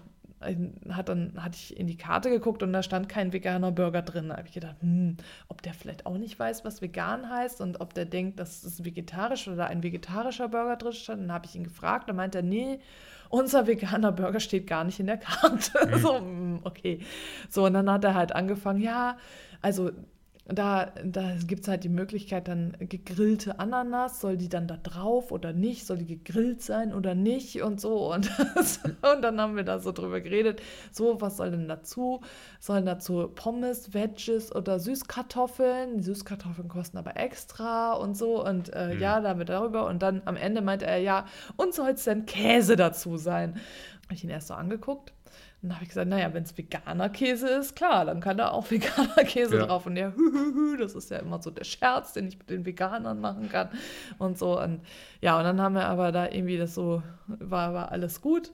hat dann hatte ich in die Karte geguckt und da stand kein veganer Burger drin. Da habe ich gedacht, hm, ob der vielleicht auch nicht weiß, was vegan heißt und ob der denkt, dass es vegetarisch oder ein vegetarischer Burger drin stand. Dann habe ich ihn gefragt, dann meinte er, nee, unser veganer Burger steht gar nicht in der Karte. Mhm. so, hm, okay. So, und dann hat er halt angefangen, ja, also da, da gibt es halt die Möglichkeit, dann gegrillte Ananas, soll die dann da drauf oder nicht, soll die gegrillt sein oder nicht und so. Und, und dann haben wir da so drüber geredet, so, was soll denn dazu? Sollen dazu Pommes, Veggies oder Süßkartoffeln? Die Süßkartoffeln kosten aber extra und so. Und äh, mhm. ja, da haben wir darüber. Und dann am Ende meinte er, ja, und soll es denn Käse dazu sein? Habe ich ihn erst so angeguckt dann habe ich gesagt, naja, wenn es veganer Käse ist, klar, dann kann da auch veganer Käse ja. drauf. Und der, hü, hü, hü, das ist ja immer so der Scherz, den ich mit den Veganern machen kann und so. Und ja, und dann haben wir aber da irgendwie das so, war, war alles gut.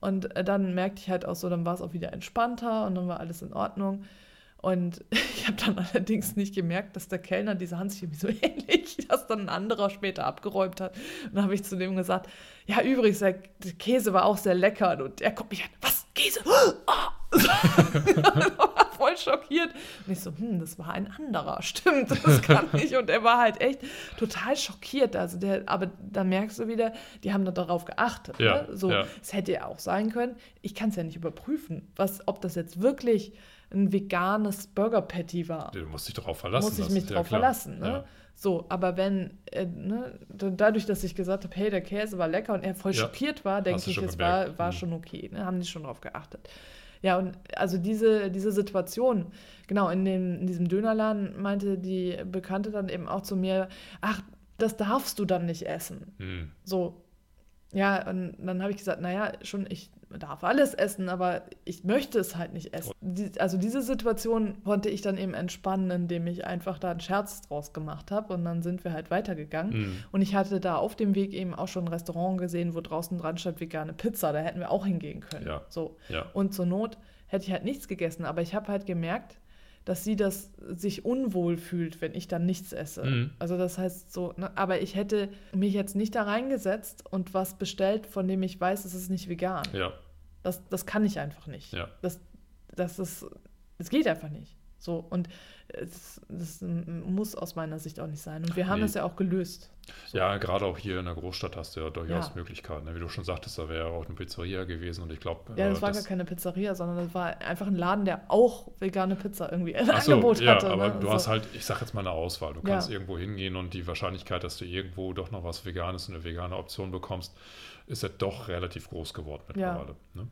Und äh, dann merkte ich halt auch so, dann war es auch wieder entspannter und dann war alles in Ordnung. Und ich habe dann allerdings nicht gemerkt, dass der Kellner, diese Hand sich irgendwie so ähnlich, dass dann ein anderer später abgeräumt hat. Und dann habe ich zu dem gesagt, ja, übrigens, der, der, Käse war auch sehr lecker. Und er guckt mich an, was, Käse? Oh! voll schockiert. Und ich so, hm, das war ein anderer. Stimmt, das kann ich. Und er war halt echt total schockiert. Also der, aber da merkst du wieder, die haben da darauf geachtet. Ja, ne? So, ja. es hätte ja auch sein können. Ich kann es ja nicht überprüfen, was, ob das jetzt wirklich ein veganes Burger Patty war. Du musst dich darauf verlassen. Muss ich mich darauf ja verlassen. Ne? So, aber wenn, äh, ne, dadurch, dass ich gesagt habe, hey, der Käse war lecker und er voll ja. schockiert war, denke ich, es war, war mhm. schon okay. Ne? Haben die schon darauf geachtet. Ja, und also diese, diese Situation, genau, in, dem, in diesem Dönerladen meinte die Bekannte dann eben auch zu mir, ach, das darfst du dann nicht essen. Mhm. So, ja, und dann habe ich gesagt, naja, schon, ich darf alles essen, aber ich möchte es halt nicht essen. Die, also diese Situation konnte ich dann eben entspannen, indem ich einfach da einen Scherz draus gemacht habe und dann sind wir halt weitergegangen. Mhm. Und ich hatte da auf dem Weg eben auch schon ein Restaurant gesehen, wo draußen dran stand vegane Pizza. Da hätten wir auch hingehen können. Ja. So. Ja. Und zur Not hätte ich halt nichts gegessen, aber ich habe halt gemerkt, dass sie das sich unwohl fühlt, wenn ich dann nichts esse. Mhm. Also das heißt so, ne, aber ich hätte mich jetzt nicht da reingesetzt und was bestellt, von dem ich weiß, es ist nicht vegan. Ja. Das, das kann ich einfach nicht. Ja. Das, das, ist, das geht einfach nicht. So, und das, das muss aus meiner Sicht auch nicht sein. Und wir haben nee. das ja auch gelöst. So. Ja, gerade auch hier in der Großstadt hast du ja durchaus ja. Möglichkeiten. Ne? Wie du schon sagtest, da wäre auch eine Pizzeria gewesen und ich glaube. Ja, das äh, war gar keine Pizzeria, sondern das war einfach ein Laden, der auch vegane Pizza irgendwie im so, Angebot ja, hatte. Aber ne? du so. hast halt, ich sag jetzt mal eine Auswahl. Du kannst ja. irgendwo hingehen und die Wahrscheinlichkeit, dass du irgendwo doch noch was Veganes, eine vegane Option bekommst, ist ja doch relativ groß geworden mittlerweile. Ne?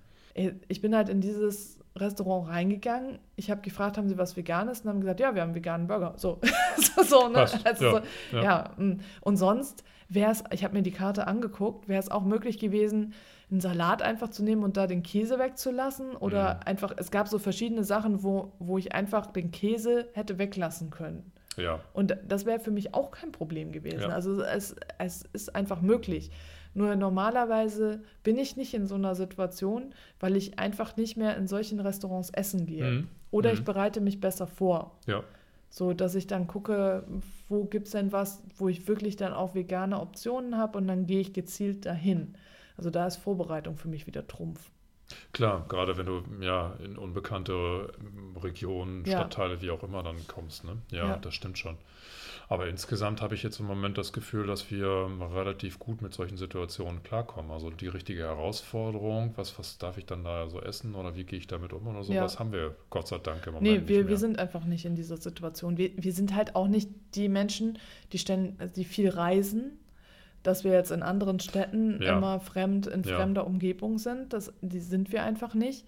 Ich bin halt in dieses Restaurant reingegangen. Ich habe gefragt, haben sie was Veganes? Und haben gesagt, ja, wir haben veganen Burger. So, so, ne? Also ja, so, ja. ja. Mm. Und sonst wäre es, ich habe mir die Karte angeguckt, wäre es auch möglich gewesen, einen Salat einfach zu nehmen und da den Käse wegzulassen. Oder mhm. einfach, es gab so verschiedene Sachen, wo, wo ich einfach den Käse hätte weglassen können. Ja. Und das wäre für mich auch kein Problem gewesen. Ja. Also es, es ist einfach möglich. Nur normalerweise bin ich nicht in so einer Situation, weil ich einfach nicht mehr in solchen Restaurants essen gehe. Mhm. Oder mhm. ich bereite mich besser vor. Ja. So, dass ich dann gucke, wo gibt es denn was, wo ich wirklich dann auch vegane Optionen habe und dann gehe ich gezielt dahin. Also da ist Vorbereitung für mich wieder Trumpf. Klar, gerade wenn du ja in unbekannte Regionen, Stadtteile, ja. wie auch immer dann kommst. Ne? Ja, ja, das stimmt schon. Aber insgesamt habe ich jetzt im Moment das Gefühl, dass wir relativ gut mit solchen Situationen klarkommen. Also die richtige Herausforderung, was, was darf ich dann da so essen oder wie gehe ich damit um oder sowas, ja. haben wir Gott sei Dank im Moment. Nee, wir, wir sind einfach nicht in dieser Situation. Wir, wir sind halt auch nicht die Menschen, die, stellen, die viel reisen dass wir jetzt in anderen Städten ja. immer fremd in ja. fremder Umgebung sind. Das, die sind wir einfach nicht.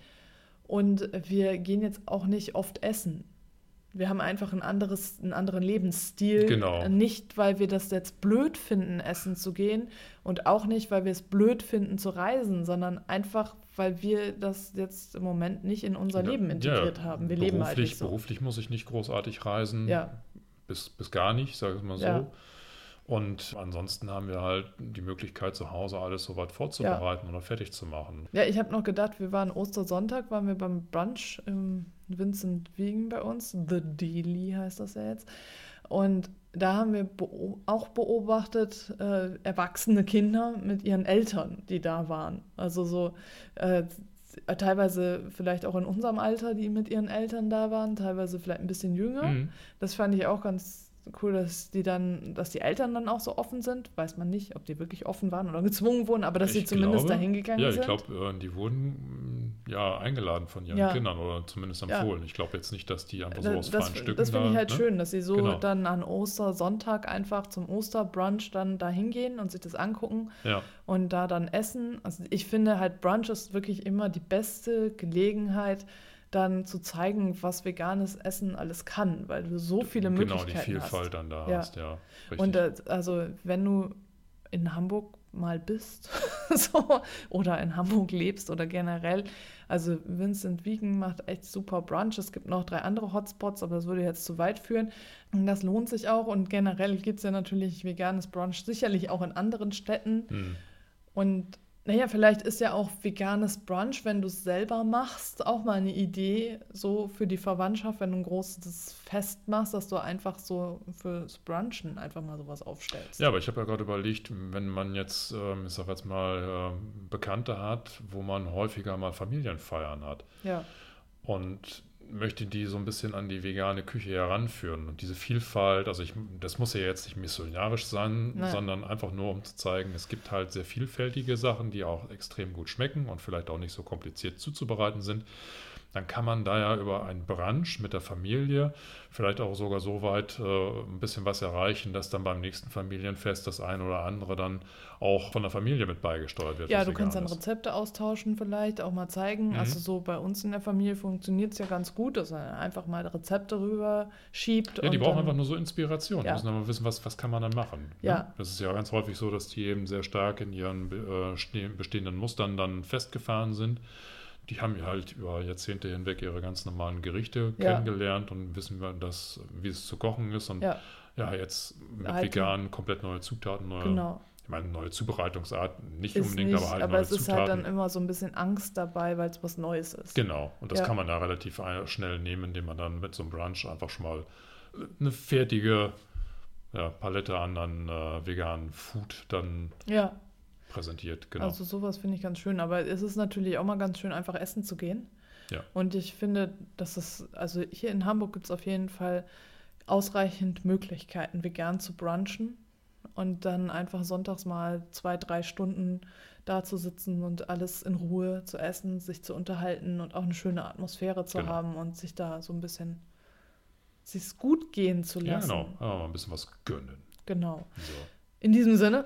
Und wir gehen jetzt auch nicht oft essen. wir haben einfach ein anderes, einen anderen Lebensstil. Genau. Nicht, weil wir das jetzt blöd finden, essen zu gehen und auch nicht, weil wir es blöd finden zu reisen, sondern einfach, weil wir das jetzt im Moment nicht in unser Leben integriert ja, haben. Wir beruflich, leben halt so. Beruflich muss ich nicht großartig reisen. Ja. Bis, bis gar nicht, sage ich mal so. Ja. Und ansonsten haben wir halt die Möglichkeit, zu Hause alles soweit vorzubereiten oder fertig zu machen. Ja, ich habe noch gedacht, wir waren Ostersonntag, waren wir beim Brunch im Vincent Wiegen bei uns. The Daily heißt das ja jetzt. Und da haben wir beo- auch beobachtet, äh, erwachsene Kinder mit ihren Eltern, die da waren. Also so äh, teilweise vielleicht auch in unserem Alter, die mit ihren Eltern da waren, teilweise vielleicht ein bisschen jünger. Mhm. Das fand ich auch ganz cool, dass die dann, dass die Eltern dann auch so offen sind. Weiß man nicht, ob die wirklich offen waren oder gezwungen wurden, aber dass sie Ich zumindest glaube- dahin gegangen Ja, ich sind. glaube, die wurden mh, ja eingeladen von ihren Ja. Kindern oder zumindest Ja. empfohlen. Ich glaube jetzt nicht, dass die einfach so aus das freien Stücken das finde ich da, halt ne? schön, dass sie so Genau. dann an Ostersonntag einfach zum Osterbrunch dann da hingehen und sich das angucken Ja, und da dann essen. Also ich finde halt Brunch ist wirklich immer die beste Gelegenheit, dann zu zeigen, was veganes Essen alles kann, weil du so viele genau, die Möglichkeiten Vielfalt hast. dann da Ja. hast, ja. Richtig. Und äh, also wenn du in Hamburg mal bist so, oder in Hamburg lebst oder generell, also Vincent Wiegen macht echt super Brunch. Es gibt noch drei andere Hotspots, aber das würde jetzt zu weit führen. Und das lohnt sich auch und generell gibt es ja natürlich veganes Brunch sicherlich auch in anderen Städten. Hm. Und naja, vielleicht ist ja auch veganes Brunch, wenn du es selber machst, auch mal eine Idee, so für die Verwandtschaft, wenn du ein großes Fest machst, dass du einfach so fürs Brunchen einfach mal sowas aufstellst. Ja, aber ich habe ja gerade überlegt, wenn man jetzt, ähm, ich sag jetzt mal, ähm, Bekannte hat, wo man häufiger mal Familienfeiern hat Ja, und möchte die so ein bisschen an die vegane Küche heranführen. Und diese Vielfalt, also ich, das muss ja jetzt nicht missionarisch sein, Nein. sondern einfach nur, um zu zeigen, es gibt halt sehr vielfältige Sachen, die auch extrem gut schmecken und vielleicht auch nicht so kompliziert zuzubereiten sind. Dann kann man da ja über einen Brunch mit der Familie vielleicht auch sogar so weit äh, ein bisschen was erreichen, dass dann beim nächsten Familienfest das eine oder andere dann auch von der Familie mit beigesteuert wird. ja du kannst dann. Rezepte austauschen vielleicht, auch mal zeigen. Mhm. Also so bei uns in der Familie funktioniert es ja ganz gut, dass man einfach mal Rezepte rüber schiebt. Ja, die brauchen einfach nur so Inspiration. Die Ja. müssen aber wissen, was, was kann man dann machen. ne? Ja. Das ist ja ganz häufig so, dass die eben sehr stark in ihren äh, ste- bestehenden Mustern dann festgefahren sind. Die haben ja halt über Jahrzehnte hinweg ihre ganz normalen Gerichte Ja. kennengelernt und wissen, wir, dass, wie es zu kochen ist. Und ja, Ja, jetzt mit Halt- vegan komplett neue Zutaten, neue, genau. ich meine, neue Zubereitungsarten, nicht Ist unbedingt, nicht, aber halt aber neue es ist Zutaten. halt dann immer so ein bisschen Angst dabei, weil es was Neues ist. Genau, und das Ja. kann man da relativ schnell nehmen, indem man dann mit so einem Brunch einfach schon mal eine fertige ja, Palette an, an äh, veganen Food dann Ja, präsentiert. Genau. Also sowas finde ich ganz schön, aber es ist natürlich auch mal ganz schön, einfach essen zu gehen. Ja. Und ich finde, dass es, also hier in Hamburg gibt es auf jeden Fall ausreichend Möglichkeiten, vegan zu brunchen und dann einfach sonntags mal zwei, drei Stunden da zu sitzen und alles in Ruhe zu essen, sich zu unterhalten und auch eine schöne Atmosphäre zu Genau. haben und sich da so ein bisschen sich gut gehen zu ja, lassen. genau. Ja, mal ein bisschen was gönnen. Genau. So. In diesem Sinne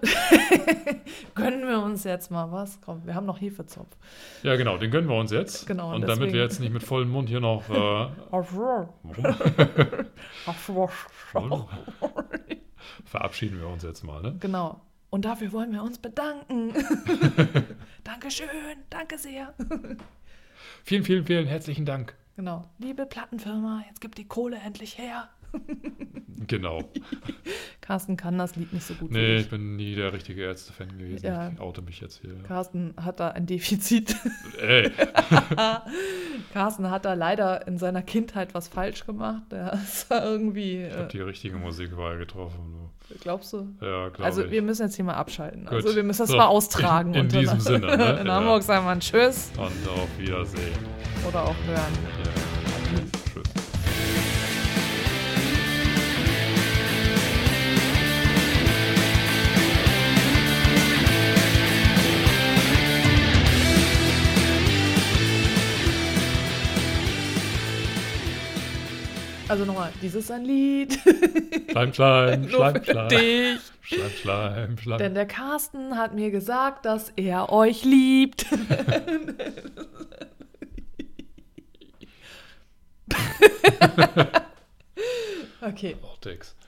gönnen wir uns jetzt mal was. Komm, wir haben noch Hefezopf. Ja, genau, den gönnen wir uns jetzt. Genau, Und und damit wir jetzt nicht mit vollem Mund hier noch. Äh, verabschieden wir uns jetzt mal, ne? genau. Und dafür wollen wir uns bedanken. Dankeschön, danke sehr. Vielen, vielen, vielen herzlichen Dank. Genau. Liebe Plattenfirma, jetzt gibt die Kohle endlich her. Genau. Carsten kann das Lied nicht so gut Nee, ich bin nie der richtige Ärzte-Fan gewesen. Ja. Ich oute mich jetzt hier. Carsten hat da ein Defizit. Ey, Carsten hat da leider in seiner Kindheit was falsch gemacht. Der ist irgendwie, ich habe äh, die richtige Musikwahl getroffen. glaubst du? Ja, glaube Also ich. wir müssen jetzt hier mal abschalten. Gut. Also wir müssen das So, mal austragen. in- in diesem Sinne, ne? In Ja. Hamburg sagen wir Tschüss Und auf Wiedersehen. oder auch hören. Ja. Also nochmal, dieses ist ein Lied. Schleim, Schleim, Schleim, für Schleim. dich. Schleim, Schleim, Schleim. Denn der Carsten hat mir gesagt, dass er euch liebt. Okay, Outtakes. ja.